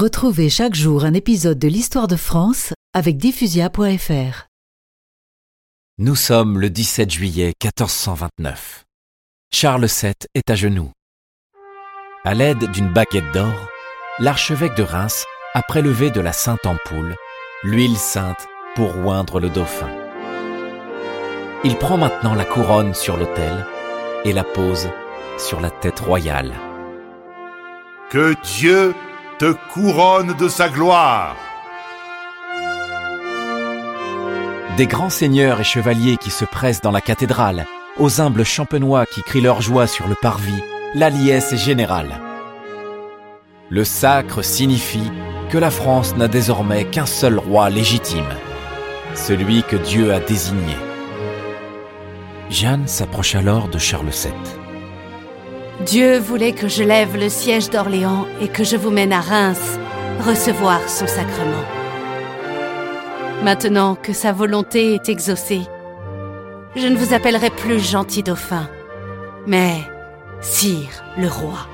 Retrouvez chaque jour un épisode de l'histoire de France avec diffusia.fr. Nous sommes le 17 juillet 1429. Charles VII est à genoux. À l'aide d'une baguette d'or, l'archevêque de Reims a prélevé de la sainte ampoule l'huile sainte pour oindre le dauphin. Il prend maintenant la couronne sur l'autel et la pose sur la tête royale. Que Dieu te couronne de sa gloire. Des grands seigneurs et chevaliers qui se pressent dans la cathédrale, aux humbles champenois qui crient leur joie sur le parvis, la liesse est générale. Le sacre signifie que la France n'a désormais qu'un seul roi légitime, celui que Dieu a désigné. Jeanne s'approche alors de Charles VII. Dieu voulait que je lève le siège d'Orléans et que je vous mène à Reims recevoir son sacrement. Maintenant que sa volonté est exaucée, je ne vous appellerai plus gentil dauphin, mais sire le roi.